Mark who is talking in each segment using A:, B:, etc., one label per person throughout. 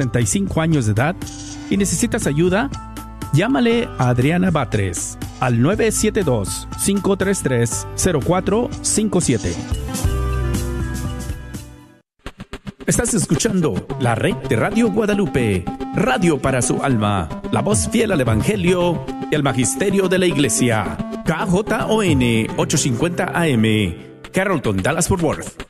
A: 35 años de edad y necesitas ayuda, llámale a Adriana Batres al 972-533-0457. Estás escuchando la red de Radio Guadalupe, radio para su alma, la voz fiel al Evangelio y al Magisterio de la Iglesia. KJON 850 AM, Carrollton, Dallas Fort Worth.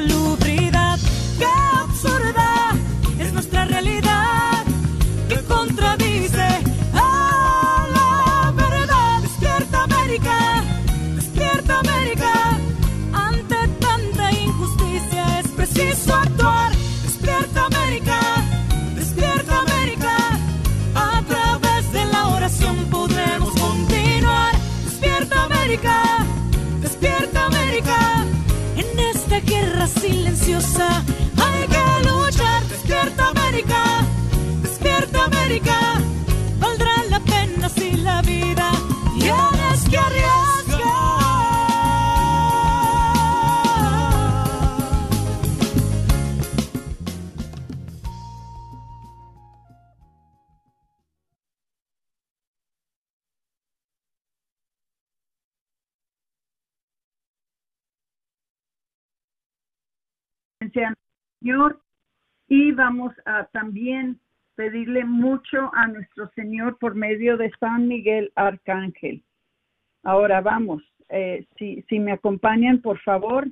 B: acto
C: Señor y vamos a también pedirle mucho a nuestro Señor por medio de San Miguel Arcángel. Ahora vamos, eh, si, si me acompañan, por favor.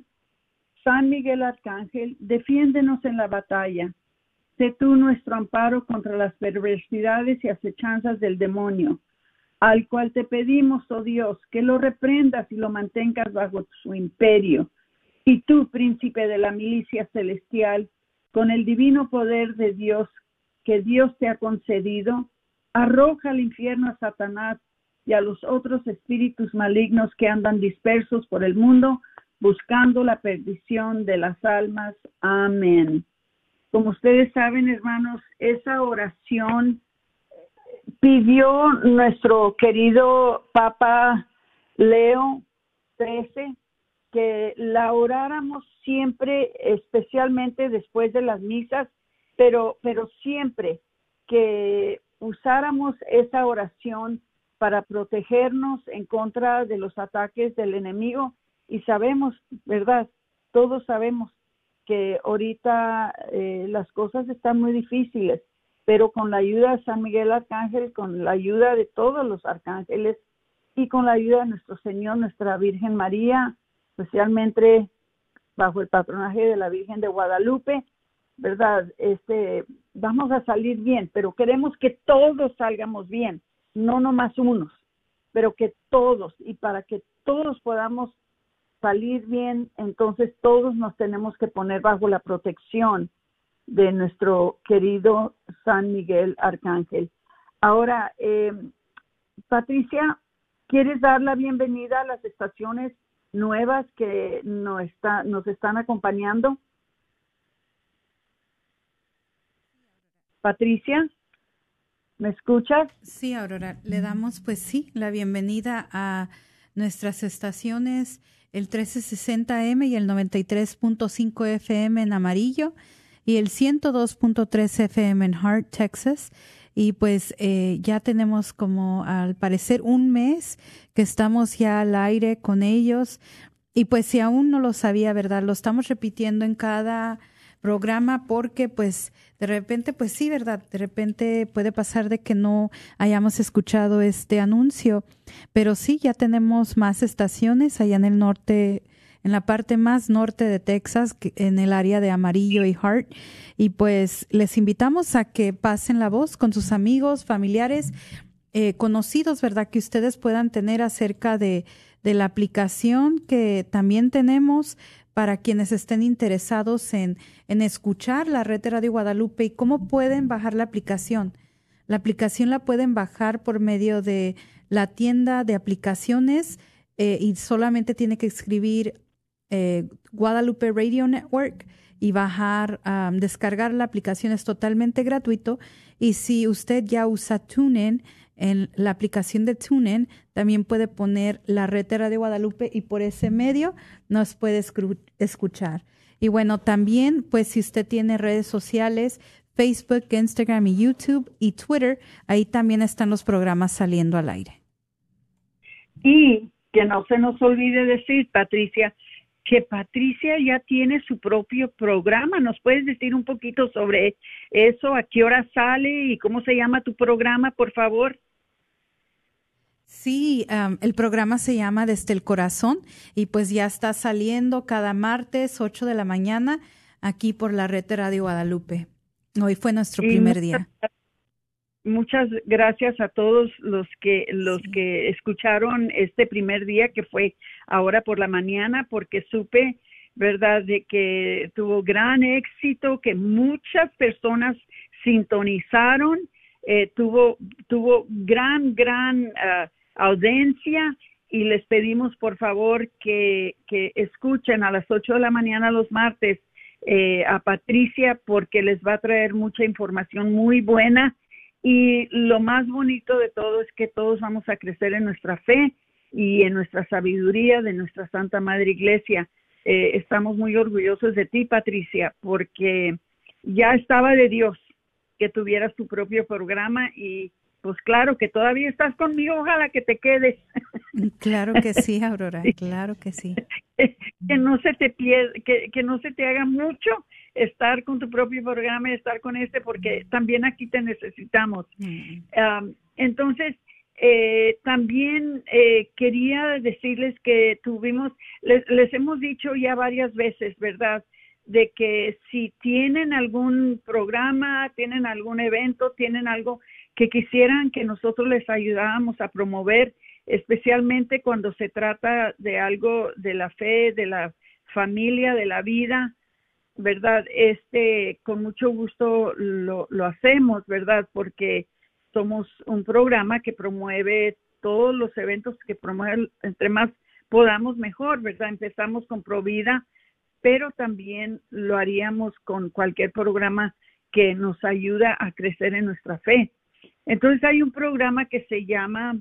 C: San Miguel Arcángel, defiéndenos en la batalla. Sé tú nuestro amparo contra las perversidades y acechanzas del demonio, al cual te pedimos, oh Dios, que lo reprendas y lo mantengas bajo su imperio. Y tú, príncipe de la milicia celestial, con el divino poder de Dios que Dios te ha concedido, arroja al infierno a Satanás y a los otros espíritus malignos que andan dispersos por el mundo buscando la perdición de las almas. Amén. Como ustedes saben, hermanos, esa oración pidió nuestro querido Papa Leo XIII que la oráramos siempre, especialmente después de las misas, pero, pero siempre que usáramos esa oración para protegernos en contra de los ataques del enemigo. Y sabemos, ¿verdad? Todos sabemos que ahorita eh, las cosas están muy difíciles, pero con la ayuda de San Miguel Arcángel, con la ayuda de todos los arcángeles y con la ayuda de nuestro Señor, nuestra Virgen María, especialmente bajo el patronaje de la Virgen de Guadalupe, ¿verdad? Este, vamos a salir bien, pero queremos que todos salgamos bien, no nomás unos, pero que todos, y para que todos podamos salir bien, entonces todos nos tenemos que poner bajo la protección de nuestro querido San Miguel Arcángel. Ahora, eh, Patricia, ¿quieres dar la bienvenida a las estaciones nuevas que nos, está, nos están acompañando? Patricia, ¿me escuchas?
D: Sí, Aurora, le damos pues sí la bienvenida a nuestras estaciones el 1360M y el 93.5 FM en amarillo y el 102.3 FM en Hart, Texas. Y pues eh, ya tenemos como al parecer un mes que estamos ya al aire con ellos y pues si aún no lo sabía, ¿verdad? Lo estamos repitiendo en cada programa porque pues de repente pues sí, ¿verdad? De repente puede pasar de que no hayamos escuchado este anuncio, pero sí, ya tenemos más estaciones allá en el norte en la parte más norte de Texas, en el área de Amarillo y Hart. Y pues les invitamos a que pasen la voz con sus amigos, familiares, eh, conocidos, ¿verdad? Que ustedes puedan tener acerca de, de la aplicación que también tenemos para quienes estén interesados en, en escuchar la red de Radio Guadalupe y cómo pueden bajar la aplicación. La aplicación la pueden bajar por medio de la tienda de aplicaciones eh, y solamente tiene que escribir eh, Guadalupe Radio Network y bajar, descargar la aplicación es totalmente gratuito. Y si usted ya usa TuneIn, en la aplicación de TuneIn también puede poner la red de Guadalupe y por ese medio nos puede escuchar. Y bueno, también, pues si usted tiene redes sociales, Facebook, Instagram y YouTube y Twitter, ahí también están los programas saliendo al aire.
C: Y que no se nos olvide decir, Patricia, que Patricia ya tiene su propio programa. ¿Nos puedes decir un poquito sobre eso? ¿A qué hora sale y cómo se llama tu programa, por favor?
D: Sí, el programa se llama Desde el Corazón y pues ya está saliendo cada martes 8 de la mañana aquí por la red de Radio Guadalupe. Hoy fue nuestro primer día.
C: Muchas gracias a todos los que los que escucharon este primer día que fue ahora por la mañana porque supe, verdad, de que tuvo gran éxito, que muchas personas sintonizaron, eh, tuvo tuvo gran gran ah, audiencia y les pedimos por favor que, que escuchen a las 8 de la mañana los martes eh, a Patricia porque les va a traer mucha información muy buena y lo más bonito de todo es que todos vamos a crecer en nuestra fe y en nuestra sabiduría de nuestra Santa Madre Iglesia. Eh, estamos muy orgullosos de ti, Patricia, porque ya estaba de Dios que tuvieras tu propio programa y pues claro que todavía estás conmigo, ojalá que te quedes.
D: Claro que sí, Aurora, claro que sí.
C: que no se te pierda, que, que no se te haga mucho estar con tu propio programa y estar con este, porque también aquí te necesitamos. Mm. entonces, eh, también eh, quería decirles que tuvimos, les, les hemos dicho ya varias veces, ¿verdad? De que si tienen algún programa, tienen algún evento, tienen algo que quisieran que nosotros les ayudáramos a promover, especialmente cuando se trata de algo de la fe, de la familia, de la vida, ¿verdad? Este, con mucho gusto lo, lo hacemos, ¿verdad? Porque somos un programa que promueve todos los eventos que promueven, entre más podamos mejor, ¿verdad? Empezamos con Provida, pero también lo haríamos con cualquier programa que nos ayuda a crecer en nuestra fe. Entonces hay un programa que se llama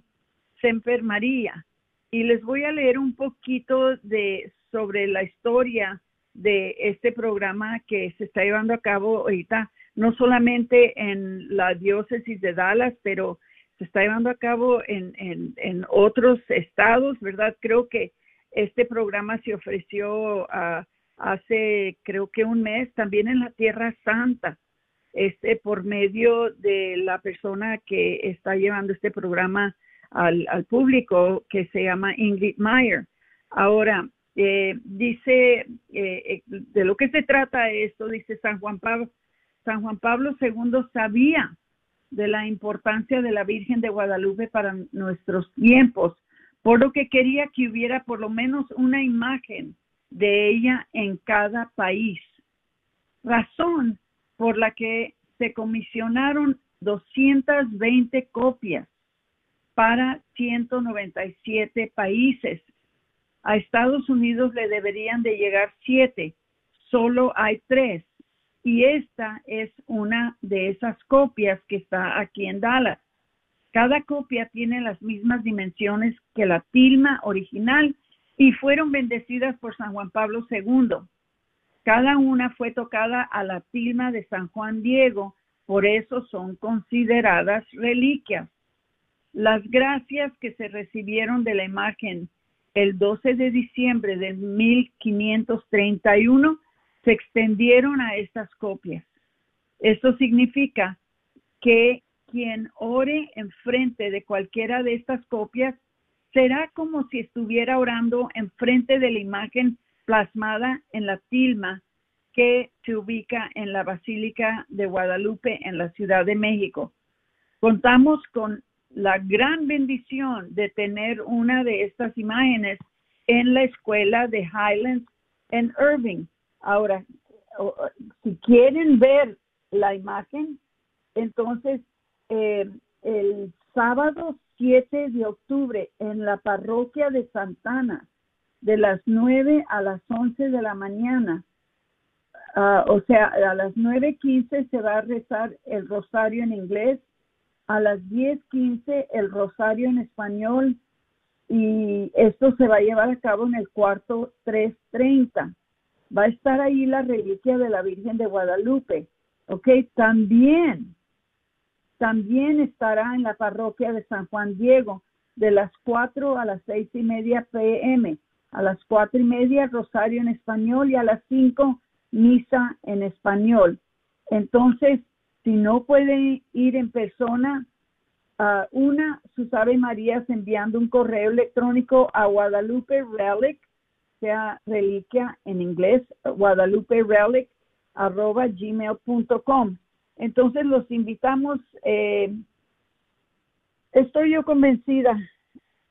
C: Semper María y les voy a leer un poquito de sobre la historia de este programa que se está llevando a cabo ahorita, no solamente en la diócesis de Dallas, pero se está llevando a cabo en, en, en otros estados, ¿verdad? Creo que este programa se ofreció uh, hace, creo que un mes, también en la Tierra Santa, este, por medio de la persona que está llevando este programa al, al público, que se llama Ingrid Meyer. Ahora, eh, dice, eh, eh, de lo que se trata esto, dice San Juan Pablo, San Juan Pablo II sabía de la importancia de la Virgen de Guadalupe para nuestros tiempos, por lo que quería que hubiera por lo menos una imagen de ella en cada país. Razón por la que se comisionaron 220 copias para 197 países a Estados Unidos le deberían de llegar siete, solo hay tres. Y esta es una de esas copias que está aquí en Dallas. Cada copia tiene las mismas dimensiones que la tilma original y fueron bendecidas por San Juan Pablo II. Cada una fue tocada a la tilma de San Juan Diego Por eso son consideradas reliquias. Las gracias que se recibieron de la imagen el 12 de diciembre de 1531 se extendieron a estas copias. Esto significa que quien ore enfrente de cualquiera de estas copias será como si estuviera orando enfrente de la imagen plasmada en la tilma que se ubica en la Basílica de Guadalupe en la Ciudad de México. Contamos con la gran bendición de tener una de estas imágenes en la escuela de Highlands en Irving. Ahora, si quieren ver la imagen, entonces eh, el sábado 7 de octubre en la parroquia de Santana, de las 9 a las 11 de la mañana, Ah, o sea, a las 9.15 se va a rezar el rosario en inglés, a las 10.15 el rosario en español y esto se va a llevar a cabo en el cuarto 3.30. Va a estar ahí la reliquia de la Virgen de Guadalupe, ¿ok? También, también estará en la parroquia de San Juan Diego de las 4 a las seis y media pm, a las cuatro y media rosario en español y a las 5 misa en español. Entonces, si no pueden ir en persona, uh, una, sus Ave Marías enviando un correo electrónico a Guadalupe Relic, sea reliquia en inglés, Guadalupe Relic, arroba gmail.com. Entonces los invitamos, eh, estoy yo convencida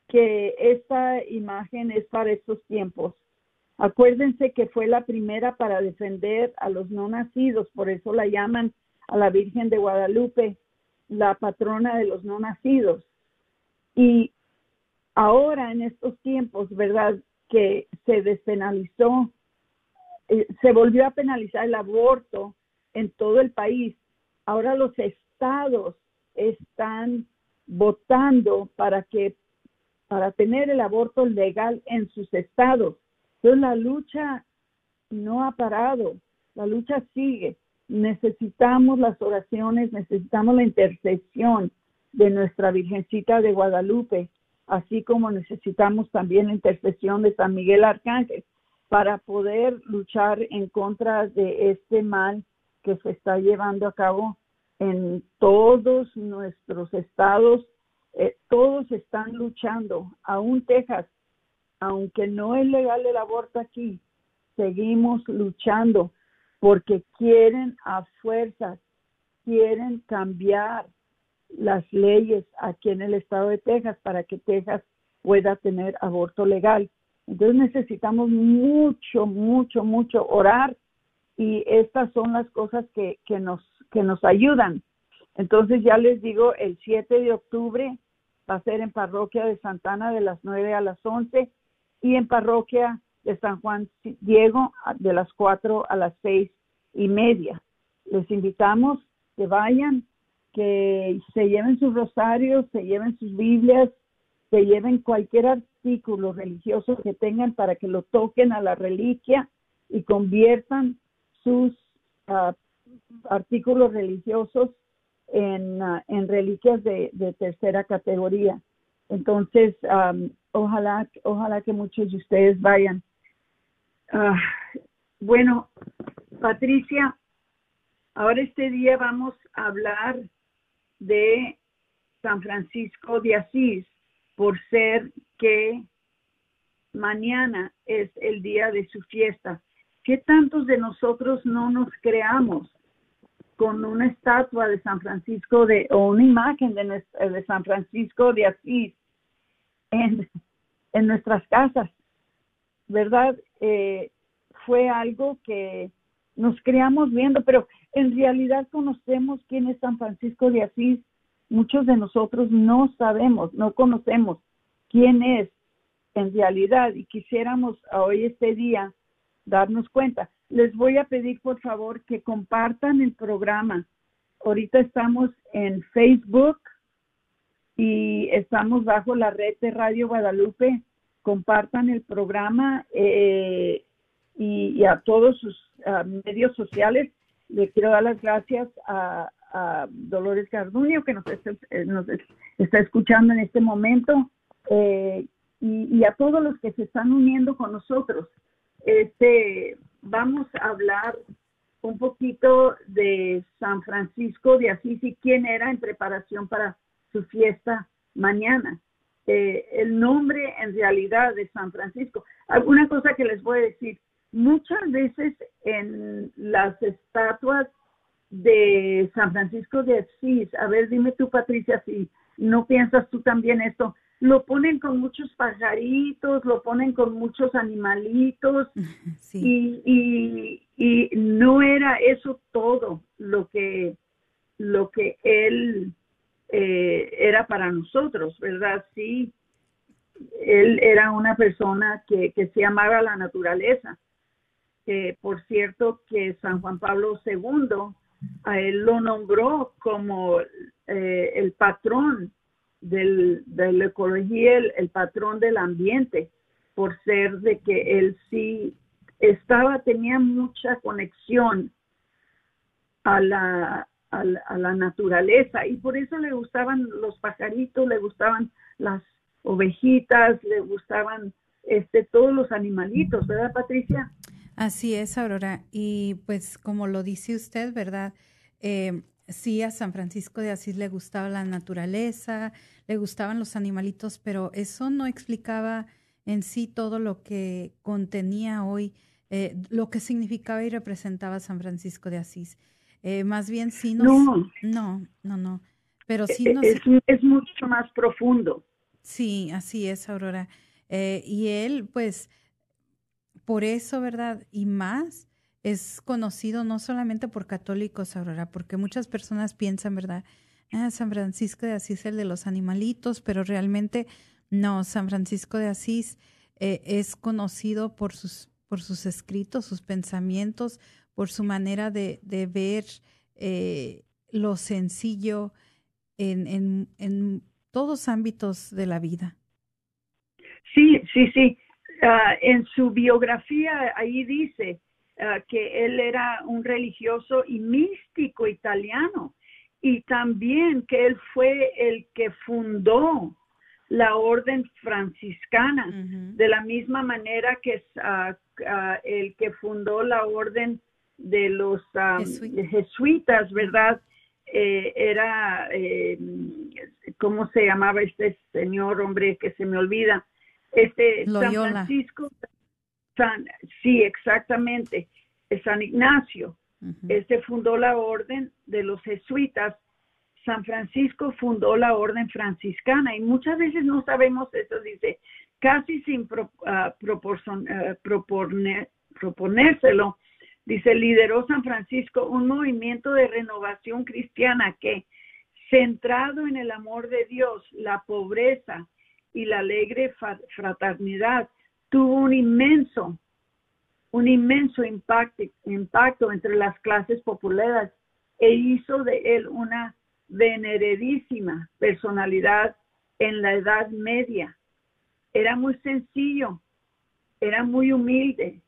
C: que esta imagen es para estos tiempos. Acuérdense que fue la primera para defender a los no nacidos, por eso la llaman a la Virgen de Guadalupe la patrona de los no nacidos. Y ahora en estos tiempos, ¿verdad? Que se despenalizó, eh, se volvió a penalizar el aborto en todo el país. Ahora los estados están votando para que para tener el aborto legal en sus estados entonces la lucha no ha parado, la lucha sigue. Necesitamos las oraciones, necesitamos la intercesión de nuestra Virgencita de Guadalupe, así como necesitamos también la intercesión de San Miguel Arcángel para poder luchar en contra de este mal que se está llevando a cabo en todos nuestros estados. Eh, todos están luchando, aún Texas aunque no es legal el aborto aquí, seguimos luchando porque quieren a fuerzas, quieren cambiar las leyes aquí en el estado de Texas para que Texas pueda tener aborto legal. Entonces necesitamos mucho, mucho, mucho orar y estas son las cosas que, que, nos, que nos ayudan. Entonces ya les digo, el 7 de octubre va a ser en parroquia de Santana de las 9 a las 11 y en parroquia de San Juan Diego de las cuatro a las seis y media. Les invitamos que vayan, que se lleven sus rosarios, se lleven sus Biblias, se lleven cualquier artículo religioso que tengan para que lo toquen a la reliquia y conviertan sus ah, artículos religiosos en, ah, en reliquias de, de tercera categoría. Entonces, ojalá, ojalá que muchos de ustedes vayan. Ah, bueno, Patricia, ahora este día vamos a hablar de San Francisco de Asís, por ser que mañana es el día de su fiesta. ¿Qué tantos de nosotros no nos creamos con una estatua de San Francisco de o una imagen de, de San Francisco de Asís en, en nuestras casas, ¿verdad? Eh, fue algo que nos creamos viendo, pero en realidad conocemos quién es San Francisco de Asís. Muchos de nosotros no sabemos, no conocemos quién es en realidad y quisiéramos hoy este día darnos cuenta. Les voy a pedir por favor que compartan el programa. Ahorita estamos en Facebook, y estamos bajo la red de Radio Guadalupe. Compartan el programa eh, y, a todos sus medios sociales. Le quiero dar las gracias a, a Dolores Garduño, que nos está, eh, nos está escuchando en este momento, eh, y, a todos los que se están uniendo con nosotros. Este, vamos a hablar un poquito de San Francisco de Asís y quién era en preparación para su fiesta mañana. Eh, el nombre en realidad de San Francisco. Alguna cosa que les voy a decir, muchas veces en las estatuas de San Francisco de Asís, a ver, dime tú Patricia, si no piensas tú también esto, lo ponen con muchos pajaritos, lo ponen con muchos animalitos y, y, y, no era eso todo lo que lo que él eh, era para nosotros, ¿verdad? Sí, él era una persona que, que se amaba la naturaleza. por cierto, que San Juan Pablo II a él lo nombró como eh, el patrón del, de la ecología, el, patrón del ambiente, por ser de que él sí estaba, tenía mucha conexión a la, a la, naturaleza y por eso le gustaban los pajaritos, le gustaban las ovejitas, le gustaban este todos los animalitos, ¿verdad, Patricia?
D: Así es, Aurora. Y pues como lo dice usted, ¿verdad? Eh, sí, a San Francisco de Asís le gustaba la naturaleza, le gustaban los animalitos, pero eso no explicaba en sí todo lo que contenía hoy, eh, lo que significaba y representaba San Francisco de Asís. Eh, más bien sí nos... No, no, no, no. Pero sí
C: e, nos... Es, es mucho más profundo.
D: Sí, así es, Aurora. Eh, y él, pues, por eso, ¿verdad? Y más, es conocido no solamente por católicos, Aurora, porque muchas personas piensan, ¿verdad? Ah, San Francisco de Asís, el de los animalitos, pero realmente no, San Francisco de Asís eh, es conocido por sus, por sus escritos, sus pensamientos, por su manera de, de ver eh, lo sencillo en, en, en, todos ámbitos de la vida.
C: Sí, sí, sí. Ah, en su biografía ahí dice Ah, que él era un religioso y místico italiano y también que él fue el que fundó la orden franciscana, de la misma manera que uh, el que fundó la orden de los jesuitas, ¿verdad? Eh, era, eh, ¿cómo se llamaba este señor, hombre, que se me olvida? Este San Francisco sí, exactamente, San Ignacio. Este fundó la orden de los jesuitas. San Francisco fundó la orden franciscana y muchas veces no sabemos eso, dice, casi sin ah, ah, proponérselo, dice, lideró San Francisco un movimiento de renovación cristiana que, centrado en el amor de Dios, la pobreza y la alegre fraternidad, tuvo un inmenso, un inmenso impacto, impacto entre las clases populares e hizo de él una veneradísima personalidad en la Edad Media. Era muy sencillo, era muy humilde,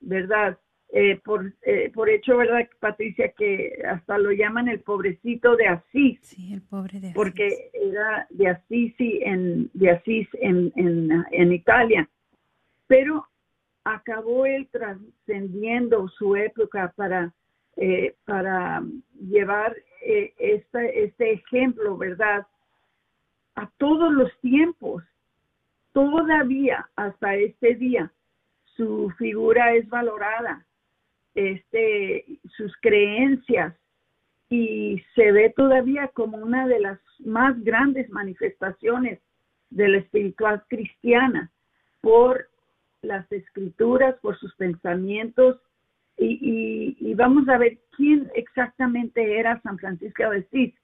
C: ¿verdad? Eh, por, eh, por hecho, ¿verdad, Patricia? Que hasta lo llaman el pobrecito de Asís.
D: Sí, el pobre de Asís.
C: Porque era de Asís, en, de Asís en, en, en Italia pero acabó él trascendiendo su época para, eh, para llevar eh, este, este ejemplo, ¿verdad? A todos los tiempos. Todavía hasta este día su figura es valorada, este, sus creencias y se ve todavía como una de las más grandes manifestaciones de la espiritual cristiana por las escrituras, por sus pensamientos y, vamos a ver quién exactamente era San Francisco de Asís.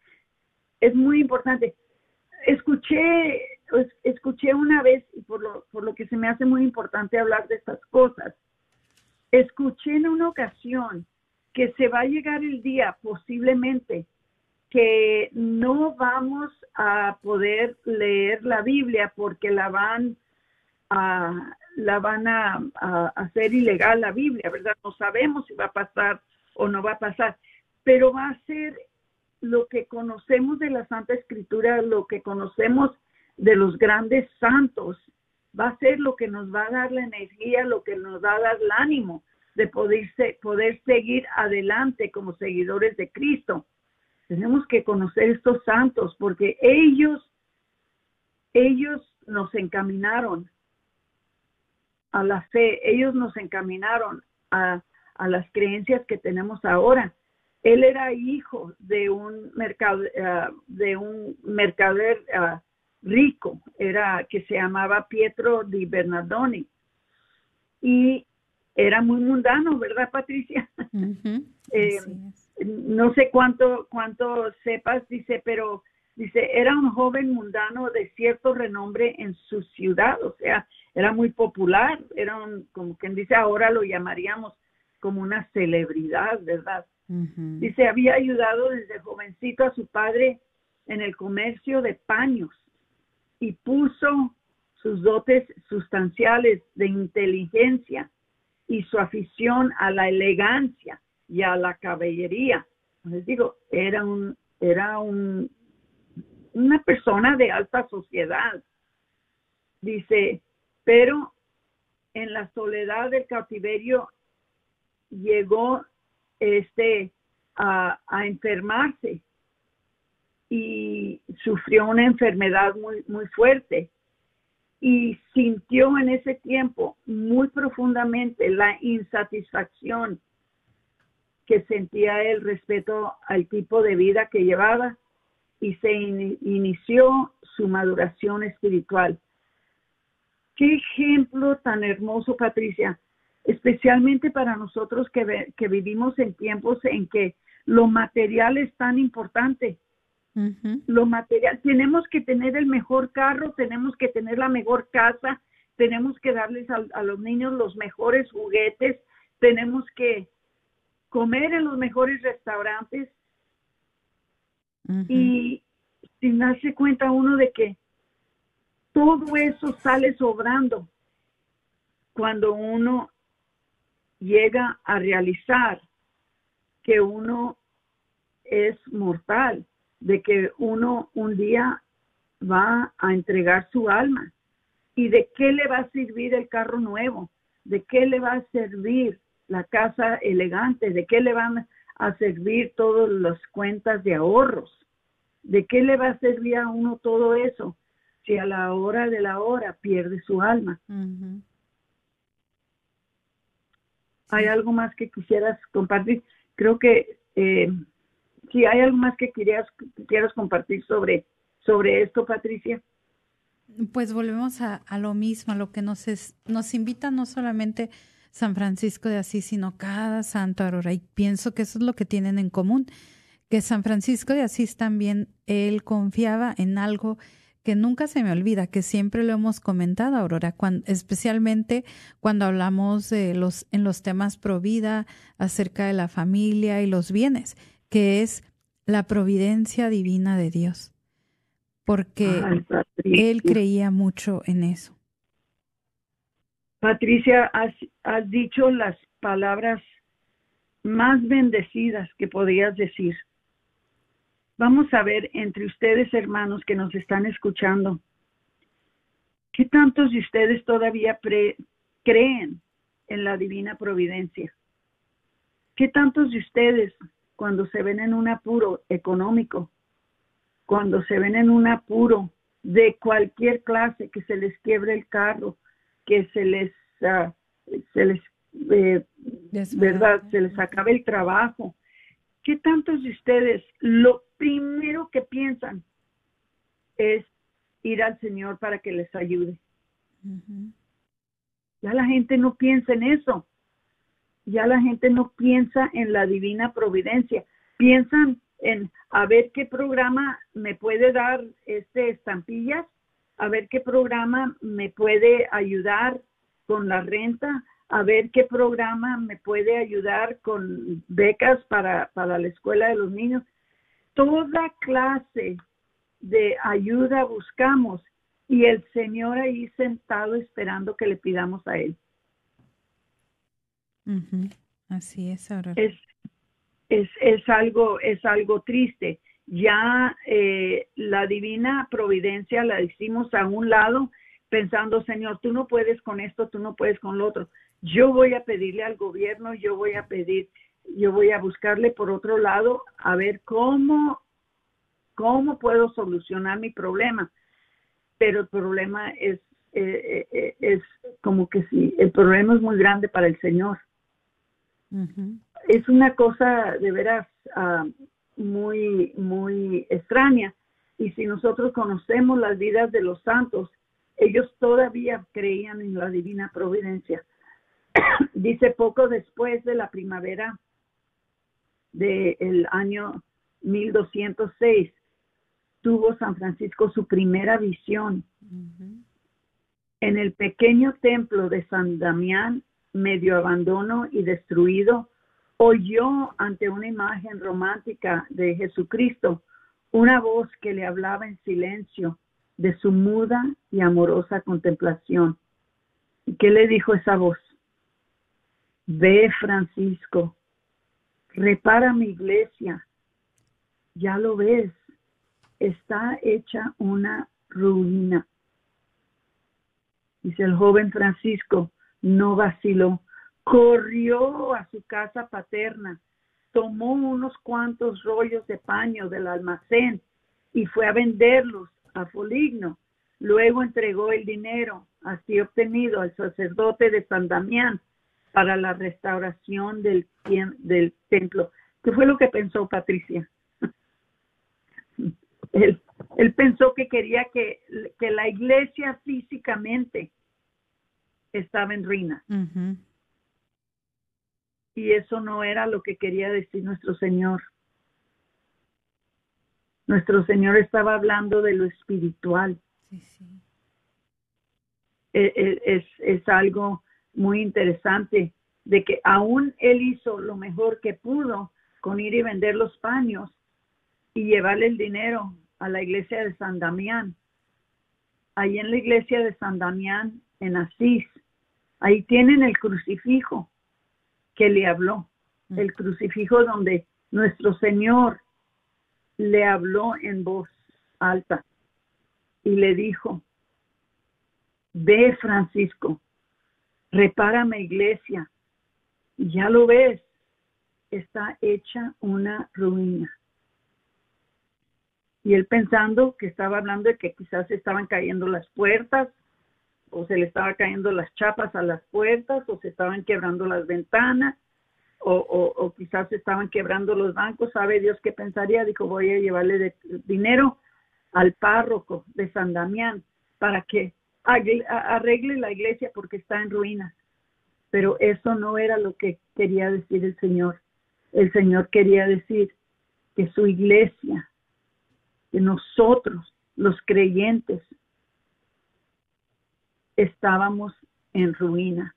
C: Es muy importante. Escuché, escuché una vez, y por lo, por lo que se me hace muy importante hablar de estas cosas, escuché en una ocasión que se va a llegar el día posiblemente que no vamos a poder leer la Biblia porque la van a, la van a, hacer ilegal la Biblia, ¿verdad? No sabemos si va a pasar o no va a pasar, pero va a ser lo que conocemos de la Santa Escritura, lo que conocemos de los grandes santos, va a ser lo que nos va a dar la energía, lo que nos va a dar el ánimo de poder, poder seguir adelante como seguidores de Cristo. Tenemos que conocer estos santos porque ellos, ellos nos encaminaron a la fe, ellos nos encaminaron a, a las creencias que tenemos ahora. Él era hijo de un mercado, eh, de un mercader eh, rico, era que se llamaba Pietro di Bernardoni y era muy mundano, ¿verdad, Patricia? Eh, no sé cuánto cuánto sepas, dice, pero dice era un joven mundano de cierto renombre en su ciudad, o sea, era muy popular, era un, como quien dice ahora lo llamaríamos como una celebridad, ¿verdad? Dice, había ayudado desde jovencito a su padre en el comercio de paños y puso sus dotes sustanciales de inteligencia y su afición a la elegancia y a la caballería. Les digo, era un, era un, una persona de alta sociedad. Dice, pero en la soledad del cautiverio llegó este a, a enfermarse y sufrió una enfermedad muy, muy fuerte y sintió en ese tiempo muy profundamente la insatisfacción que sentía él respecto al tipo de vida que llevaba y se inició su maduración espiritual. Qué ejemplo tan hermoso, Patricia, especialmente para nosotros que, que vivimos en tiempos en que lo material es tan importante lo material. Tenemos que tener el mejor carro, tenemos que tener la mejor casa, tenemos que darles a, los niños los mejores juguetes, tenemos que comer en los mejores restaurantes. Y sin darse cuenta uno de que todo eso sale sobrando cuando uno llega a realizar que uno es mortal de que uno un día va a entregar su alma. ¿Y de qué le va a servir el carro nuevo? ¿De qué le va a servir la casa elegante? ¿De qué le van a servir todas las cuentas de ahorros? ¿De qué le va a servir a uno todo eso si a la hora de la hora pierde su alma? ¿Hay algo más que quisieras compartir? Creo que eh, si hay algo más que quieras, quieras compartir sobre, sobre esto, Patricia.
D: Pues volvemos a, lo mismo, a lo que nos, nos invita no solamente San Francisco de Asís, sino cada santo Aurora. Y pienso que eso es lo que tienen en común, que San Francisco de Asís también, él confiaba en algo que nunca se me olvida, que siempre lo hemos comentado, Aurora, especialmente cuando hablamos de los, en los temas pro vida, acerca de la familia y los bienes que es la providencia divina de Dios, porque él creía mucho en eso.
C: Patricia, has, has dicho las palabras más bendecidas que podías decir. Vamos a ver entre ustedes, hermanos, que nos están escuchando, ¿qué tantos de ustedes todavía creen en la divina providencia? ¿Qué tantos de ustedes cuando se ven en un apuro económico, cuando se ven en un apuro de cualquier clase, que se les quiebre el carro, que se les, uh, se les, eh, verdad, se les acabe el trabajo. ¿Qué tantos de ustedes lo primero que piensan es ir al Señor para que les ayude? Ya la gente no piensa en eso ya la gente no piensa en la divina providencia, piensan en a ver qué programa me puede dar este estampillas, a ver qué programa me puede ayudar con la renta, a ver qué programa me puede ayudar con becas para, para la escuela de los niños. Toda clase de ayuda buscamos y el Señor ahí sentado esperando que le pidamos a Él.
D: Así es, ahora.
C: Es, es, es, algo, es algo triste. ya eh, la divina providencia la hicimos a un lado pensando, Señor, tú no puedes con esto, tú no puedes con lo otro. Yo voy a pedirle al gobierno, yo voy a pedir, yo voy a buscarle por otro lado a ver cómo, cómo puedo solucionar mi problema. Pero el problema es, eh, eh, es como que sí, el problema es muy grande para el Señor. Es una cosa de veras ah, muy, muy extraña. Y si nosotros conocemos las vidas de los santos, ellos todavía creían en la divina providencia. Dice poco después de la primavera del año 1206, tuvo San Francisco su primera visión. En el pequeño templo de San Damián, medio abandono y destruido, oyó ante una imagen romántica de Jesucristo una voz que le hablaba en silencio de su muda y amorosa contemplación. ¿Y qué le dijo esa voz? Ve, Francisco, repara mi iglesia. Ya lo ves, está hecha una ruina. Dice el joven Francisco, no vaciló, corrió a su casa paterna, tomó unos cuantos rollos de paño del almacén y fue a venderlos a Foligno. Luego entregó el dinero así obtenido al sacerdote de San Damián para la restauración del, del templo. ¿Qué fue lo que pensó Patricia? él, él, pensó que quería que, que, la iglesia físicamente estaba en ruina. Y eso no era lo que quería decir nuestro Señor. Nuestro Señor estaba hablando de lo espiritual. E, e, es, es, algo muy interesante de que aún Él hizo lo mejor que pudo con ir y vender los paños y llevarle el dinero a la iglesia de San Damián. Ahí en la iglesia de San Damián, en Asís, ahí tienen el crucifijo que le habló, mm. el crucifijo donde nuestro Señor le habló en voz alta y le dijo, ve Francisco, repárame iglesia, ya lo ves, está hecha una ruina. Y él pensando que estaba hablando de que quizás estaban cayendo las puertas, o se le estaba cayendo las chapas a las puertas, o se estaban quebrando las ventanas, o, quizás estaban quebrando los bancos, sabe Dios qué pensaría, dijo voy a llevarle dinero al párroco de San Damián para que arregle la iglesia porque está en ruinas. Pero eso no era lo que quería decir el Señor. El Señor quería decir que su iglesia, que nosotros, los creyentes, estábamos en ruina.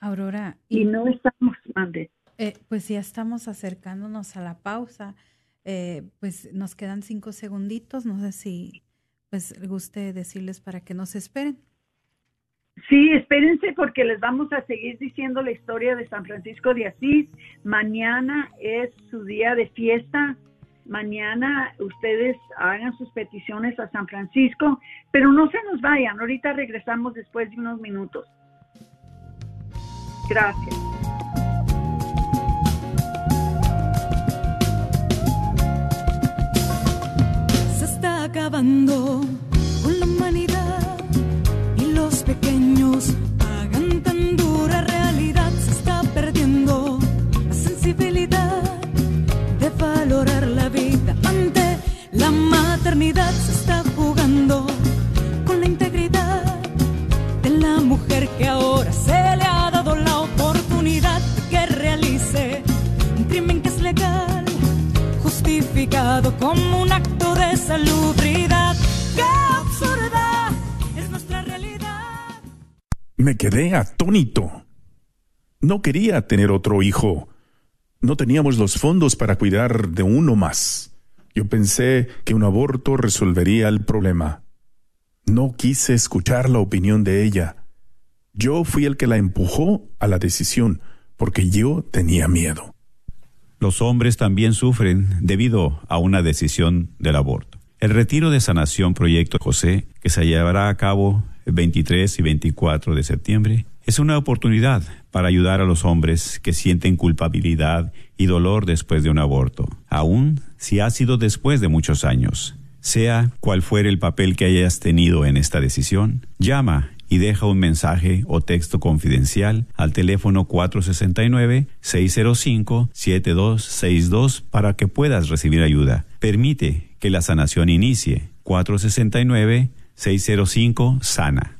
D: Aurora.
C: Y, no estamos, mande.
D: Eh, pues ya estamos acercándonos a la pausa. Eh, pues nos quedan cinco segunditos. No sé si pues guste decirles para que nos esperen.
C: Sí, espérense porque les vamos a seguir diciendo la historia de San Francisco de Asís. Mañana es su día de fiesta. Mañana ustedes hagan sus peticiones a San Francisco, pero no se nos vayan. Ahorita regresamos después de unos minutos. Gracias.
B: acabando con la humanidad y los pequeños pagan tan dura valorar la vida ante la maternidad. Se está jugando con la integridad de la mujer que ahora se le ha dado la oportunidad de que realice un crimen que es legal, justificado como un acto de salubridad. ¡Qué absurda es nuestra realidad!
E: Me quedé atónito. No quería tener otro hijo. No teníamos los fondos para cuidar de uno más. Yo pensé que un aborto resolvería el problema. No quise escuchar la opinión de ella. Yo fui el que la empujó a la decisión porque yo tenía miedo.
F: Los hombres también sufren debido a una decisión del aborto. El retiro de sanación Proyecto José, que se llevará a cabo el 23 y 24 de septiembre, es una oportunidad para ayudar a los hombres que sienten culpabilidad y dolor después de un aborto, aun si ha sido después de muchos años. Sea cual fuere el papel que hayas tenido en esta decisión, llama y deja un mensaje o texto confidencial al teléfono 469-605-7262 para que puedas recibir ayuda. Permite que la sanación inicie. 469-605-SANA.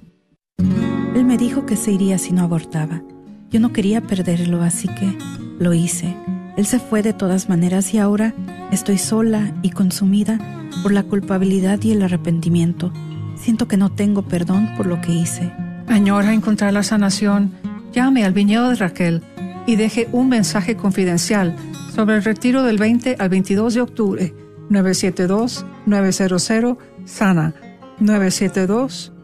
G: Él me dijo que se iría si no abortaba. Yo no quería perderlo, así que lo hice. Él se fue de todas maneras y ahora estoy sola y consumida por la culpabilidad y el arrepentimiento. Siento que no tengo perdón por lo que hice.
H: Añora encontrar la sanación. Llame al viñedo de Raquel y deje un mensaje confidencial sobre el retiro del 20 al 22 de octubre. 972-900 Sana. 972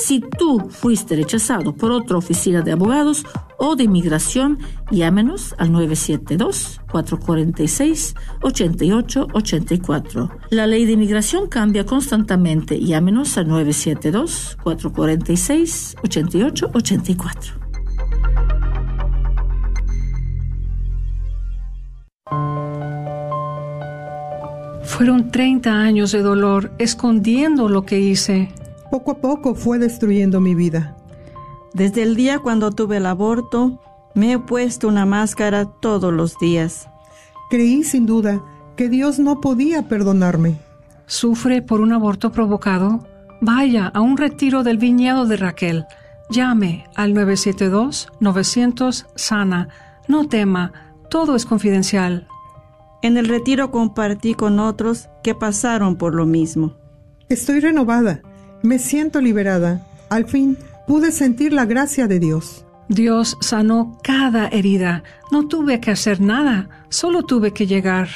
I: Si tú fuiste rechazado por otra oficina de abogados o de inmigración, llámenos al 972-446-8884. La ley de inmigración cambia constantemente. Llámenos al 972-446-8884.
H: Fueron 30 años de dolor escondiendo lo que hice
J: poco a poco fue destruyendo mi vida.
K: Desde el día cuando tuve el aborto, me he puesto una máscara todos los días.
J: Creí sin duda que Dios no podía perdonarme.
H: ¿Sufre por un aborto provocado? Vaya a un retiro del viñedo de Raquel. Llame al 972-900 No tema, todo es confidencial.
K: En el retiro compartí con otros que pasaron por lo mismo.
J: Estoy renovada me siento liberada. Al fin pude sentir la gracia de Dios.
H: Dios sanó cada herida. No tuve que hacer nada, solo tuve que llegar.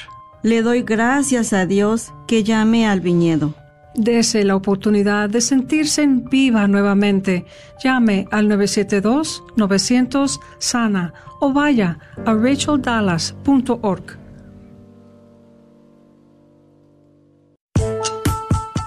K: Le doy gracias a Dios que llamé al viñedo.
H: Dese la oportunidad de sentirse en viva nuevamente. Llame al 972-900 Sana o vaya a racheldallas.org.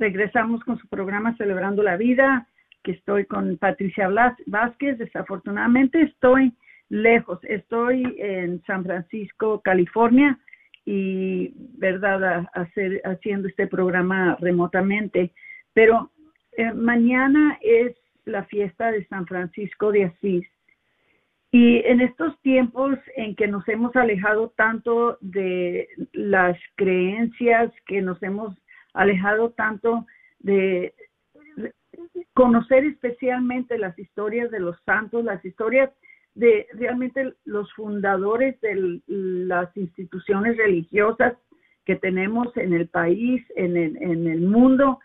C: regresamos con su programa Celebrando la Vida, que estoy con Patricia Vázquez. Desafortunadamente estoy lejos, estoy en San Francisco, California, y verdad, hacer, haciendo este programa remotamente. Pero eh, mañana es la fiesta de San Francisco de Asís. Y en estos tiempos en que nos hemos alejado tanto de las creencias, que nos hemos alejado tanto de conocer especialmente las historias de los santos, las historias de realmente los fundadores de las instituciones religiosas que tenemos en el país, en el, en el mundo,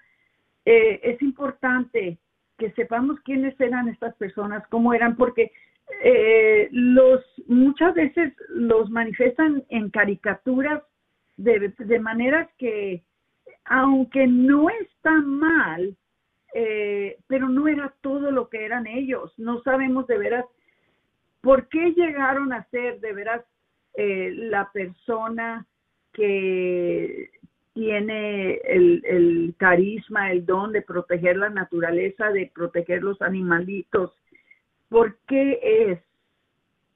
C: eh, es importante que sepamos quiénes eran estas personas, cómo eran, porque eh, los muchas veces los manifiestan en caricaturas de, de maneras que, aunque no está mal, eh, pero no era todo lo que eran ellos. No sabemos de veras por qué llegaron a ser de veras eh, la persona que tiene el, el, carisma, el don de proteger la naturaleza, de proteger los animalitos. ¿Por qué es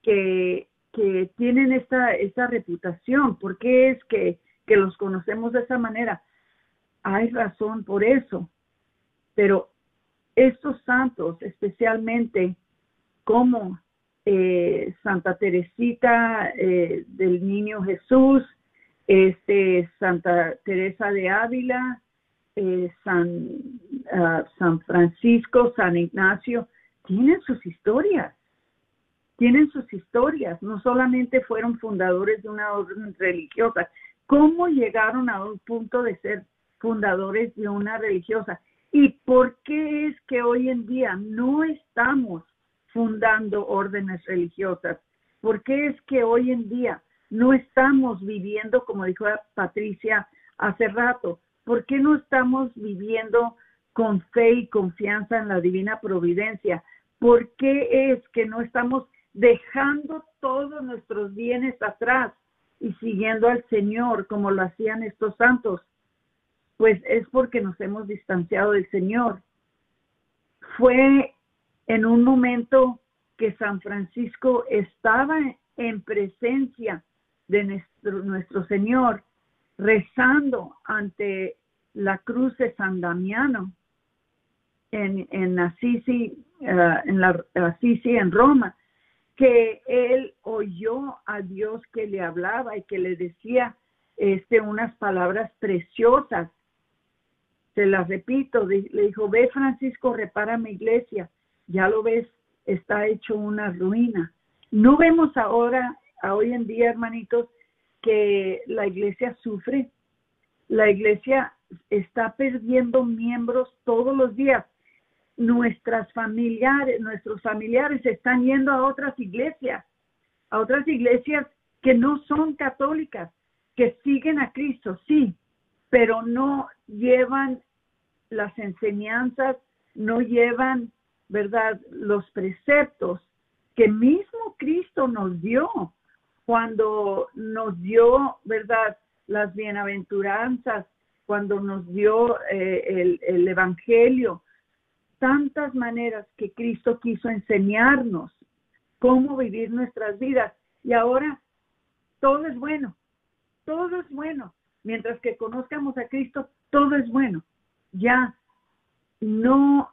C: que, que tienen esta, esta reputación? ¿Por qué es que, que los conocemos de esa manera? Hay razón por eso. Pero estos santos, especialmente como eh, Santa Teresita eh, del Niño Jesús, este, Santa Teresa de Ávila, eh, San, uh, San Francisco, San Ignacio, tienen sus historias, tienen sus historias, no solamente fueron fundadores de una orden religiosa, ¿cómo llegaron a un punto de ser fundadores de una religiosa? ¿Y por qué es que hoy en día no estamos fundando órdenes religiosas? ¿Por qué es que hoy en día no estamos viviendo, como dijo Patricia hace rato, ¿por qué no estamos viviendo con fe y confianza en la divina providencia? ¿Por qué es que no estamos dejando todos nuestros bienes atrás y siguiendo al Señor como lo hacían estos santos? Pues es porque nos hemos distanciado del Señor. Fue en un momento que San Francisco estaba en presencia de nuestro, nuestro Señor, rezando ante la cruz de San Damiano en, en Assisi, eh, en la en Roma, que él oyó a Dios que le hablaba y que le decía este, unas palabras preciosas. Se las repito, le dijo, ve Francisco, repara mi iglesia, ya lo ves, está hecho una ruina. No vemos ahora a hoy en día, hermanitos, que la iglesia sufre. La iglesia está perdiendo miembros todos los días. Nuestras familiares, nuestros familiares están yendo a otras iglesias, a otras iglesias que no son católicas, que siguen a Cristo, sí, pero no llevan las enseñanzas, no llevan, ¿verdad?, los preceptos que mismo Cristo nos dio cuando nos dio, ¿verdad?, las bienaventuranzas, cuando nos dio eh, el, el Evangelio, tantas maneras que Cristo quiso enseñarnos cómo vivir nuestras vidas. Y ahora todo es bueno, todo es bueno. Mientras que conozcamos a Cristo, todo es bueno. Ya no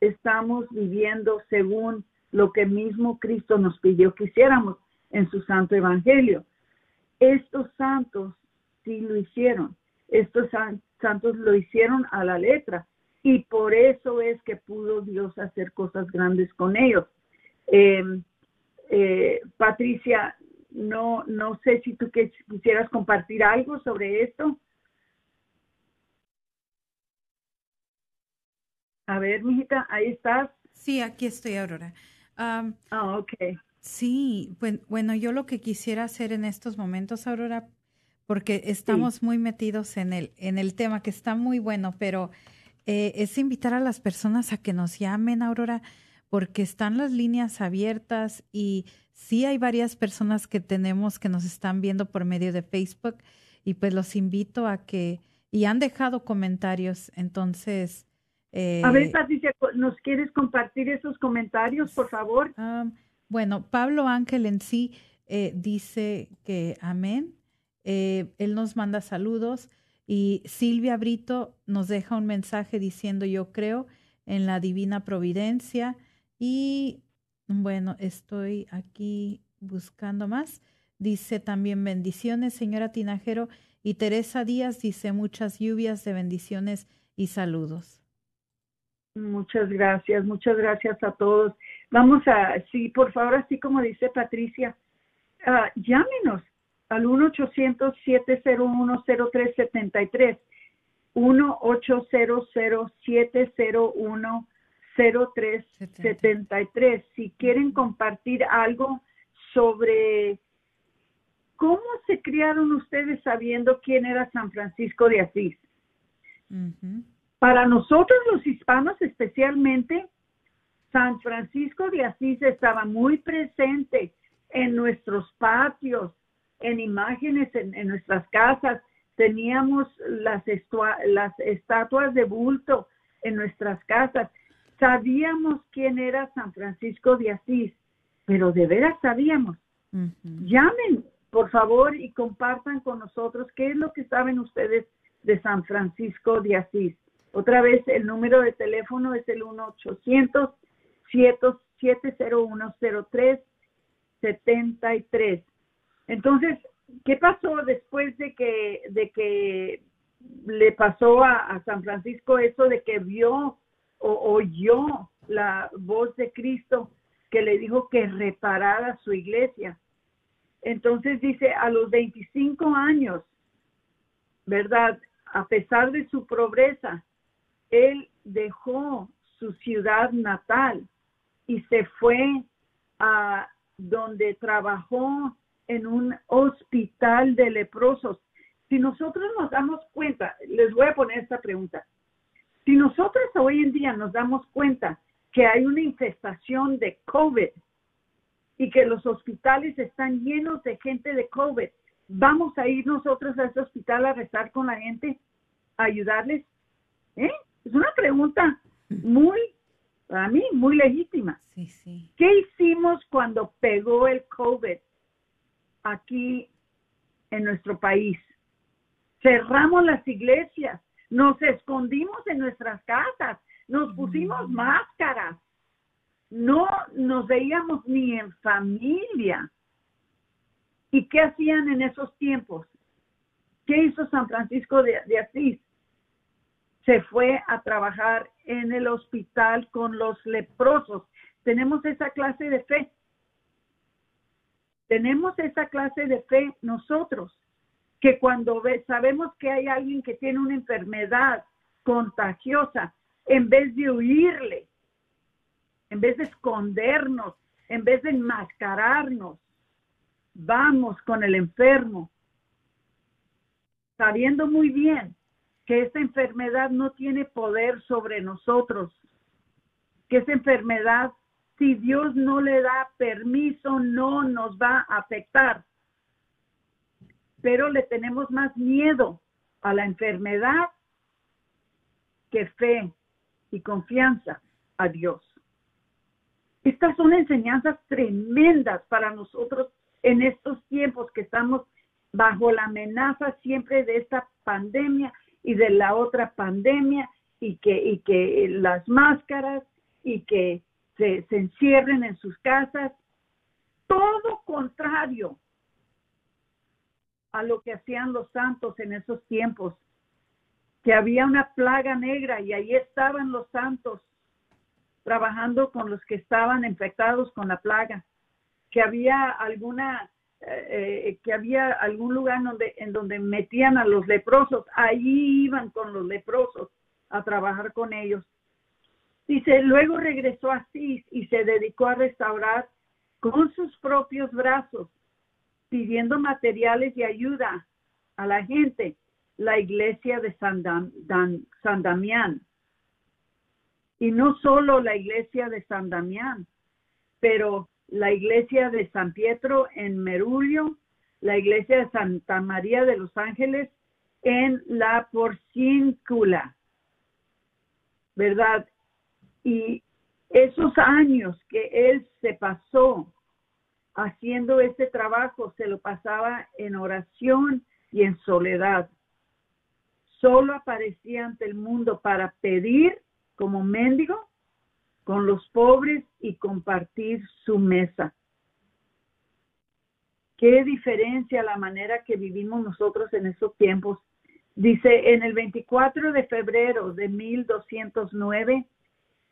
C: estamos viviendo según lo que mismo Cristo nos pidió que hiciéramos en su santo evangelio. Estos santos sí lo hicieron, estos santos lo hicieron a la letra y por eso es que pudo Dios hacer cosas grandes con ellos. Em, eh, Patricia, no, no sé si tú quisieras compartir algo sobre esto. A ver, mijita, ahí estás.
D: Sí, aquí estoy, Aurora.
C: ah, ok.
D: Sí, bueno, yo lo que quisiera hacer en estos momentos, Aurora, porque estamos muy metidos en el, en el tema que está muy bueno, pero eh, es invitar a las personas a que nos llamen, Aurora, porque están las líneas abiertas y sí hay varias personas que tenemos que nos están viendo por medio de Facebook y pues los invito a que, y han dejado comentarios, entonces...
C: Eh, a ver, Patricia, ¿nos quieres compartir esos comentarios, por favor?
D: Bueno, Pablo Ángel en sí eh, dice que amén. Eh, él nos manda saludos y Silvia Brito nos deja un mensaje diciendo yo creo en la divina providencia y Bueno, estoy aquí buscando más. Dice también bendiciones, señora Tinajero. Y Teresa Díaz dice muchas lluvias de bendiciones y saludos.
C: Muchas gracias, muchas gracias a todos. Vamos a, sí, por favor, así como dice Patricia, uh, llámenos al 1-800-701-0373. 1-800-701-0373. Si quieren compartir algo sobre cómo se criaron ustedes sabiendo quién era San Francisco de Asís. Para nosotros los hispanos especialmente, San Francisco de Asís estaba muy presente en nuestros patios, en imágenes en, nuestras casas. Teníamos las, las estatuas de bulto en nuestras casas. Sabíamos quién era San Francisco de Asís, pero de veras sabíamos. Llamen, por favor, y compartan con nosotros qué es lo que saben ustedes de San Francisco de Asís. Otra vez, el número de teléfono es el 1-800-701-0373. Entonces, ¿qué pasó después de que, de que le pasó a, San Francisco eso de que vio o oyó la voz de Cristo que le dijo que reparara su iglesia? Entonces dice, a los 25 años, ¿verdad? A pesar de su pobreza, él dejó su ciudad natal y se fue a donde trabajó en un hospital de leprosos. Si nosotros nos damos cuenta, les voy a poner esta pregunta. Si nosotros hoy en día nos damos cuenta que hay una infestación de COVID y que los hospitales están llenos de gente de COVID, ¿vamos a ir nosotros a ese hospital a rezar con la gente, a ayudarles? ¿Eh? Es una pregunta muy, para mí, muy legítima.
D: Sí, sí.
C: ¿Qué hicimos cuando pegó el COVID aquí en nuestro país? Cerramos las iglesias, nos escondimos en nuestras casas, nos pusimos mm. máscaras, no nos veíamos ni en familia. ¿Y qué hacían en esos tiempos? ¿Qué hizo San Francisco de, de Asís? Se fue a trabajar en el hospital con los leprosos. Tenemos esa clase de fe. Tenemos esa clase de fe nosotros, que cuando sabemos que hay alguien que tiene una enfermedad contagiosa, en vez de huirle, en vez de escondernos, en vez de enmascararnos, vamos con el enfermo, sabiendo muy bien que esta enfermedad no tiene poder sobre nosotros, que esa enfermedad, si Dios no le da permiso, no nos va a afectar. Pero le tenemos más miedo a la enfermedad que fe y confianza a Dios. Estas son enseñanzas tremendas para nosotros en estos tiempos que estamos bajo la amenaza siempre de esta pandemia y de la otra pandemia y que, y que las máscaras y que se, se encierren en sus casas. Todo contrario a lo que hacían los santos en esos tiempos, que había una plaga negra y ahí estaban los santos trabajando con los que estaban infectados con la plaga, que había alguna eh, que había algún lugar donde, en donde metían a los leprosos, allí iban con los leprosos a trabajar con ellos. Dice, luego regresó a Cis y se dedicó a restaurar con sus propios brazos, pidiendo materiales y ayuda a la gente, la iglesia de San, San Damián. Y no solo la iglesia de San Damián, pero la iglesia de San Pietro en Merullo, la iglesia de Santa María de los Ángeles en la Porcíncula, ¿verdad? Y esos años que él se pasó haciendo ese trabajo, se lo pasaba en oración y en soledad. Solo aparecía ante el mundo para pedir como mendigo con los pobres y compartir su mesa. Qué diferencia la manera que vivimos nosotros en esos tiempos. Dice, en el 24 de febrero de 1209,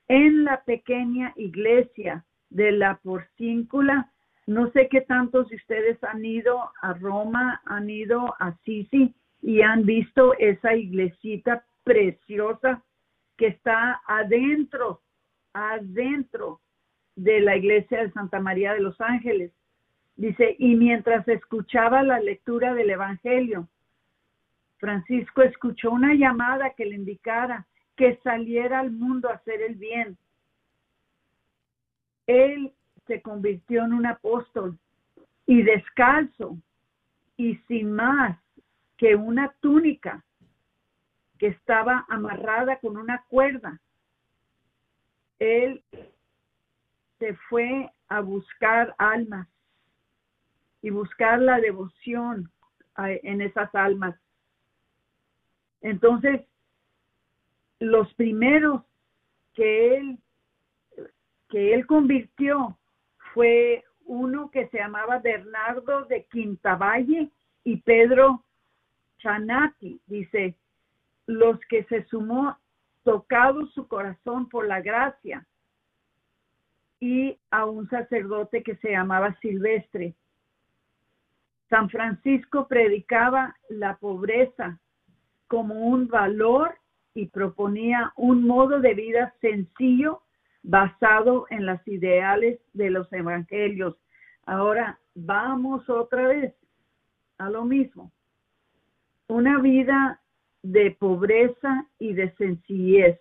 C: en la pequeña iglesia de la Porcíncula, no sé qué tantos de ustedes han ido a Roma, han ido a Sisi y han visto esa iglesita preciosa que está adentro, adentro de la iglesia de Santa María de los Ángeles. Dice, y mientras escuchaba la lectura del Evangelio, Francisco escuchó una llamada que le indicara que saliera al mundo a hacer el bien. Él se convirtió en un apóstol y descalzo y sin más que una túnica que estaba amarrada con una cuerda. Él se fue a buscar almas y buscar la devoción en esas almas. Entonces, los primeros que él que él convirtió fue uno que se llamaba Bernardo de Quintavalle y Pedro Chanati. Dice, los que se sumó tocado su corazón por la gracia y a un sacerdote que se llamaba Silvestre. San Francisco predicaba la pobreza como un valor y proponía un modo de vida sencillo basado en las ideales de los evangelios. Ahora vamos otra vez a lo mismo. Una vida de pobreza y de sencillez.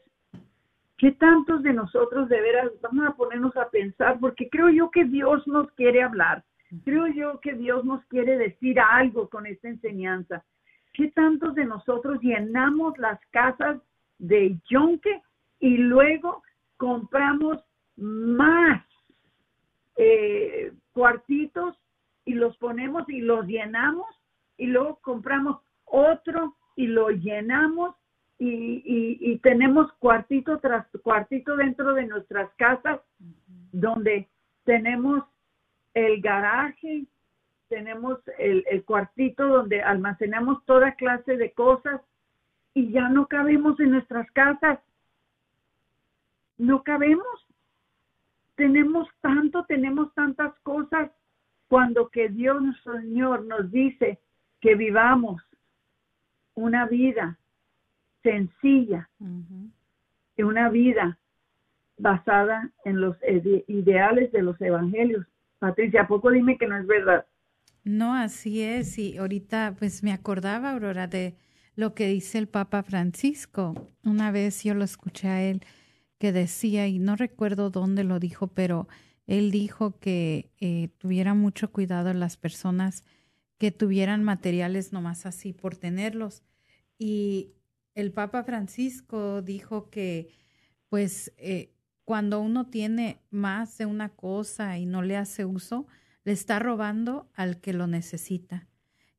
C: ¿Qué tantos de nosotros de veras vamos a ponernos a pensar? Porque creo yo que Dios nos quiere hablar. Creo yo que Dios nos quiere decir algo con esta enseñanza. ¿Qué tantos de nosotros llenamos las casas de yonque y luego compramos más eh, cuartitos y los ponemos y los llenamos y luego compramos otro y lo llenamos y, y tenemos cuartito tras cuartito dentro de nuestras casas donde tenemos el garaje, tenemos el, cuartito donde almacenamos toda clase de cosas y ya no cabemos en nuestras casas. No cabemos. Tenemos tanto, tenemos tantas cosas cuando que Dios Señor nos dice que vivamos una vida sencilla y una vida basada en los ideales de los evangelios Patricia, ¿a poco dime que no es verdad?
D: No, así es. Y ahorita pues me acordaba, Aurora, de lo que dice el Papa Francisco. Una vez yo lo escuché a él que decía, y no recuerdo dónde lo dijo, pero él dijo que eh, tuviera mucho cuidado las personas que tuvieran materiales nomás así por tenerlos. Y el Papa Francisco dijo que pues eh, cuando uno tiene más de una cosa y no le hace uso, le está robando al que lo necesita.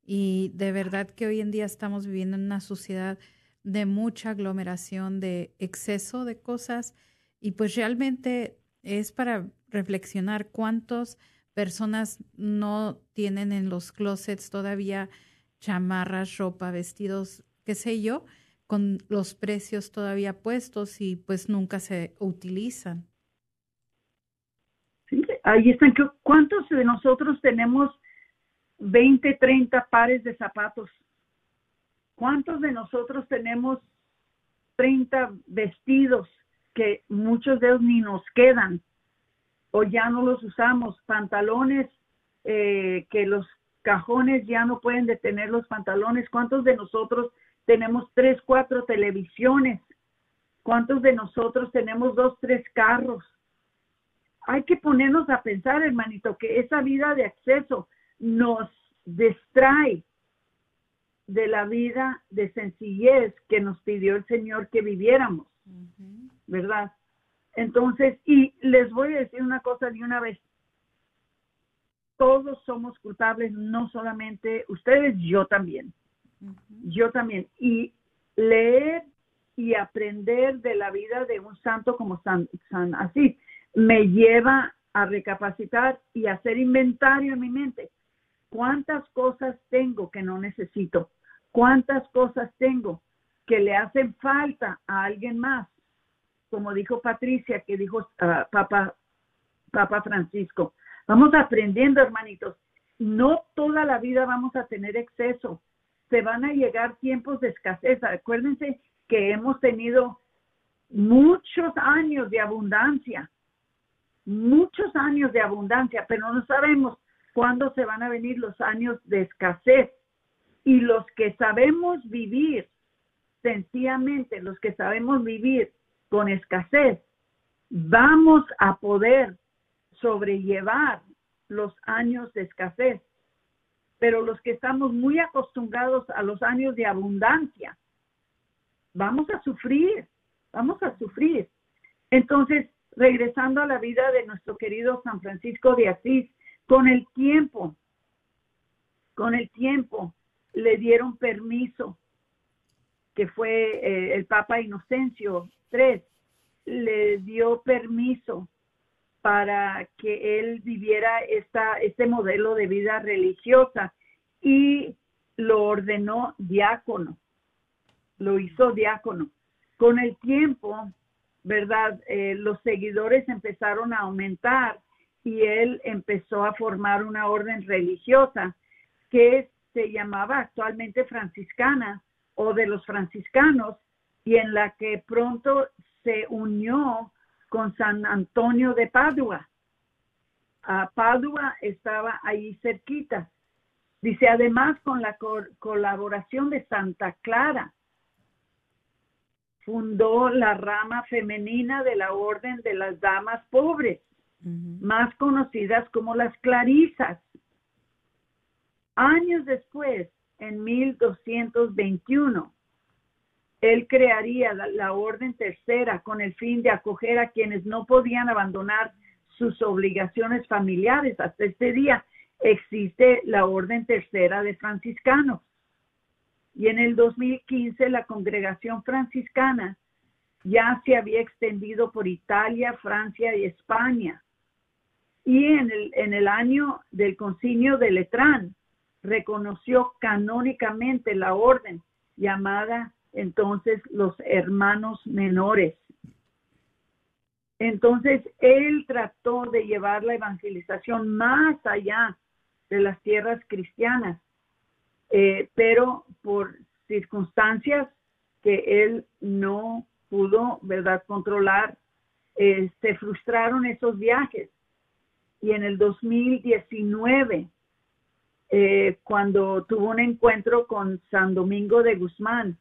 D: Y de verdad que hoy en día estamos viviendo en una sociedad de mucha aglomeración, de exceso de cosas, y pues realmente es para reflexionar cuántas personas no tienen en los closets todavía chamarras, ropa, vestidos, qué sé yo, con los precios todavía puestos y pues nunca se utilizan.
C: Ahí están. ¿Cuántos de nosotros tenemos 20, 30 pares de zapatos? ¿Cuántos de nosotros tenemos 30 vestidos que muchos de ellos ni nos quedan o ya no los usamos? Pantalones eh, que los cajones ya no pueden detener los pantalones. ¿Cuántos de nosotros tenemos tres, cuatro televisiones. ¿Cuántos de nosotros tenemos dos, tres carros? Hay que ponernos a pensar, hermanito, que esa vida de acceso nos distrae de la vida de sencillez que nos pidió el Señor que viviéramos, ¿verdad? Entonces, y les voy a decir una cosa de una vez. Todos somos culpables, no solamente ustedes, yo también yo también. Y leer y aprender de la vida de un santo como San, San Asís me lleva a recapacitar y hacer inventario en mi mente. ¿Cuántas cosas tengo que no necesito? ¿Cuántas cosas tengo que le hacen falta a alguien más? Como dijo Patricia, que dijo ah, Papa, Papa Francisco. Vamos aprendiendo, hermanitos. No toda la vida vamos a tener exceso. Se van a llegar tiempos de escasez. Acuérdense que hemos tenido muchos años de abundancia, muchos años de abundancia, pero no sabemos cuándo se van a venir los años de escasez. Y los que sabemos vivir, sencillamente los que sabemos vivir con escasez, vamos a poder sobrellevar los años de escasez. Pero los que estamos muy acostumbrados a los años de abundancia, vamos a sufrir, vamos a sufrir. Entonces, regresando a la vida de nuestro querido San Francisco de Asís, con el tiempo, con el tiempo le dieron permiso, que fue eh, el Papa Inocencio III, le dio permiso para que él viviera esta, este modelo de vida religiosa y lo ordenó diácono, lo hizo diácono. Con el tiempo, ¿verdad? Eh, los seguidores empezaron a aumentar y él empezó a formar una orden religiosa que se llamaba actualmente franciscana o de los franciscanos y en la que pronto se unió con San Antonio de Padua. A Padua estaba ahí cerquita. Dice, además con la colaboración de Santa Clara, fundó la rama femenina de la Orden de las Damas Pobres, más conocidas como las Clarisas. Años después, en 1221, él crearía la, orden tercera con el fin de acoger a quienes no podían abandonar sus obligaciones familiares. Hasta este día existe la orden tercera de franciscanos. Y en el 2015 la congregación franciscana ya se había extendido por Italia, Francia y España. Y en el, en el año del concilio de Letrán reconoció canónicamente la orden llamada entonces los hermanos menores. Entonces, él trató de llevar la evangelización más allá de las tierras cristianas, eh, pero por circunstancias que él no pudo, ¿verdad?, controlar, eh, se frustraron esos viajes. Y en el 2019, eh, cuando tuvo un encuentro con San Domingo de Guzmán,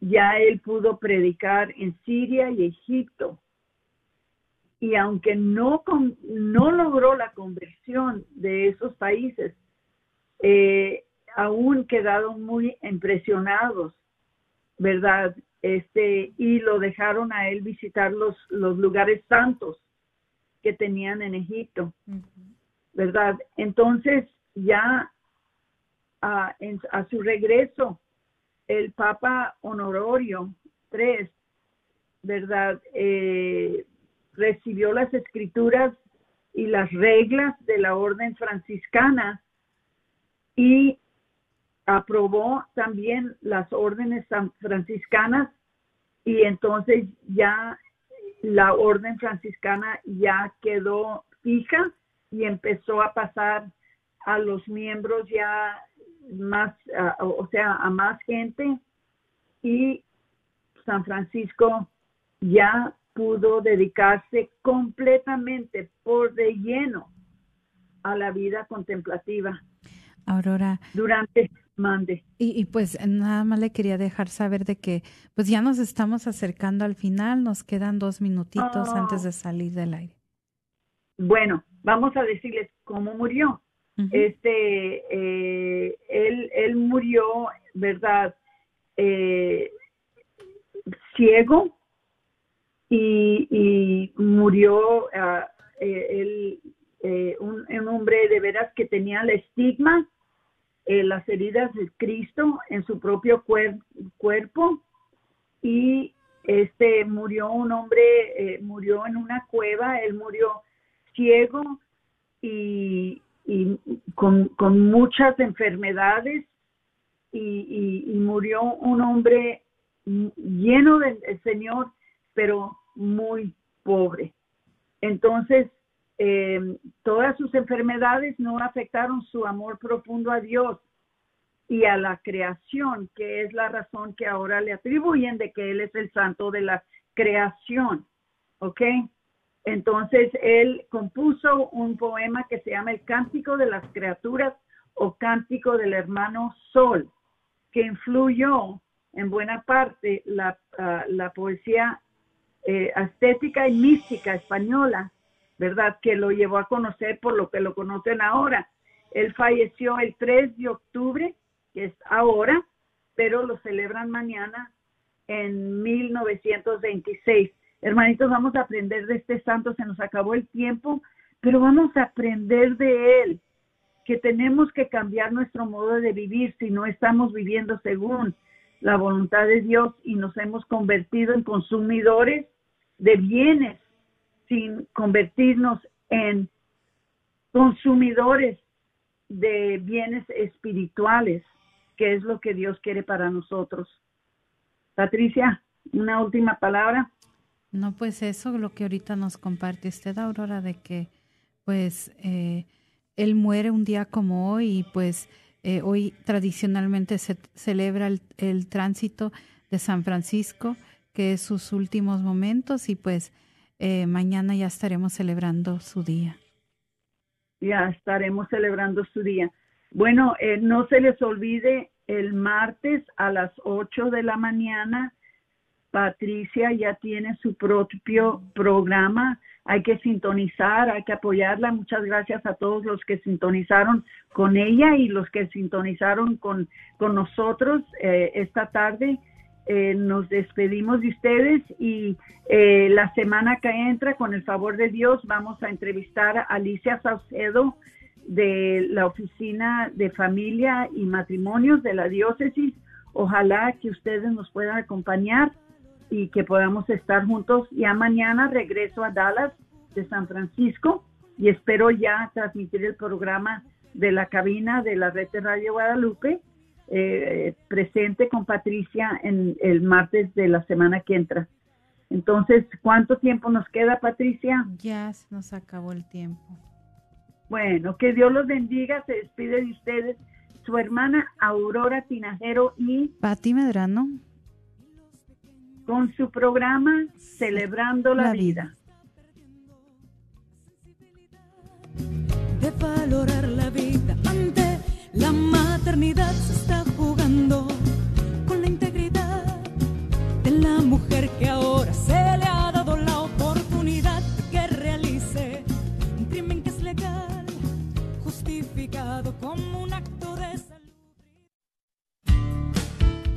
C: ya él pudo predicar en Siria y Egipto. Y aunque no, no logró la conversión de esos países, eh, aún quedaron muy impresionados, ¿verdad? Este, y lo dejaron a él visitar los, los lugares santos que tenían en Egipto, ¿verdad? Entonces, ya a, a su regreso el Papa Honorio III, ¿verdad? Eh, recibió las escrituras y las reglas de la orden franciscana y aprobó también las órdenes franciscanas y entonces ya la orden franciscana ya quedó fija y empezó a pasar a los miembros ya más, o sea, a más gente y San Francisco ya pudo dedicarse completamente por de lleno a la vida contemplativa.
D: Aurora.
C: Durante mande.
D: Y, y, pues nada más le quería dejar saber de que pues ya nos estamos acercando al final, nos quedan dos minutitos antes de salir del aire.
C: Bueno, vamos a decirles cómo murió. Este, eh, él, él murió, ¿verdad? Eh, ciego y, murió uh, él, un, un, hombre de veras que tenía el estigma, las heridas de Cristo en su propio cuerpo y este murió un hombre, eh, murió en una cueva, él murió ciego y, y con, con, muchas enfermedades y, y, murió un hombre lleno del Señor, pero muy pobre. Entonces, eh, todas sus enfermedades no afectaron su amor profundo a Dios y a la creación, que es la razón que ahora le atribuyen de que Él es el santo de la creación. ¿Ok? Entonces, él compuso un poema que se llama El Cántico de las Criaturas o Cántico del Hermano Sol, que influyó en buena parte la, ah, la poesía eh, estética y mística española, ¿verdad? Que lo llevó a conocer por lo que lo conocen ahora. Él falleció el 3 de octubre es ahora, pero lo celebran mañana en 1926. Hermanitos, vamos a aprender de este santo, se nos acabó el tiempo, pero vamos a aprender de él, que tenemos que cambiar nuestro modo de vivir si no estamos viviendo según la voluntad de Dios y nos hemos convertido en consumidores de bienes sin convertirnos en consumidores de bienes espirituales qué es lo que Dios quiere para nosotros. Patricia, una última palabra.
D: No, pues eso, lo que ahorita nos comparte usted, Aurora, de que pues eh, él muere un día como hoy y pues eh, hoy tradicionalmente se celebra el, tránsito de San Francisco, que es sus últimos momentos y pues eh, mañana ya estaremos celebrando su día.
C: Ya estaremos celebrando su día. Bueno, eh, no se les olvide el martes a las 8 de la mañana. Patricia ya tiene su propio programa. Hay que sintonizar, hay que apoyarla. Muchas gracias a todos los que sintonizaron con ella y los que sintonizaron con, con nosotros eh, esta tarde. Eh, nos despedimos de ustedes y la semana que entra, con el favor de Dios, vamos a entrevistar a Alicia Saucedo de la Oficina de Familia y Matrimonios de la Diócesis. Ojalá que ustedes nos puedan acompañar y que podamos estar juntos. Ya mañana regreso a Dallas de San Francisco y espero ya transmitir el programa de la cabina de la red de Radio Guadalupe eh, presente con Patricia en el martes de la semana que entra. Entonces, ¿cuánto tiempo nos queda, Patricia?
D: Ya nos acabó el tiempo.
C: Bueno, que Dios los bendiga. Se despide de ustedes su hermana Aurora Tinajero y
D: Pati Medrano
C: con su programa Celebrando la, vida.
B: De valorar la vida ante la maternidad se está jugando con la integridad de la mujer que ahora se le ha dado la oportunidad de que realice un crimen que es legal como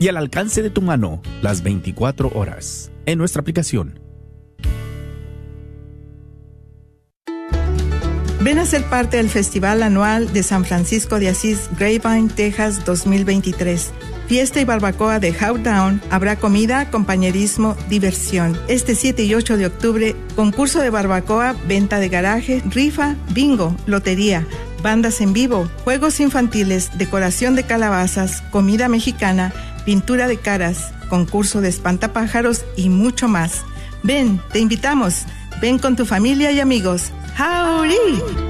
L: y al alcance de tu mano las 24 horas en nuestra aplicación.
M: Ven a ser parte del Festival Anual de San Francisco de Asís, Grapevine, Texas 2023 fiesta y barbacoa de Howdown, habrá comida, compañerismo, diversión. Este 7 y 8 de octubre, concurso de barbacoa, venta de garaje, rifa, bingo, lotería, bandas en vivo, juegos infantiles, decoración de calabazas, comida mexicana, pintura de caras, concurso de espantapájaros y mucho más. Ven, te invitamos. Ven con tu familia y amigos. ¡Howdy!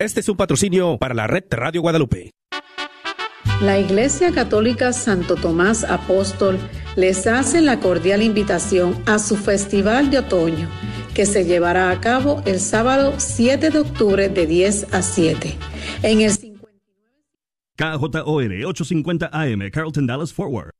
L: Este es un patrocinio para la red Radio Guadalupe.
N: La Iglesia Católica Santo Tomás Apóstol les hace la cordial invitación a su Festival de Otoño, que se llevará a cabo el sábado 7 de octubre de 10 a 7 en el
O: KJOR 850 AM, Carlton Dallas Forward.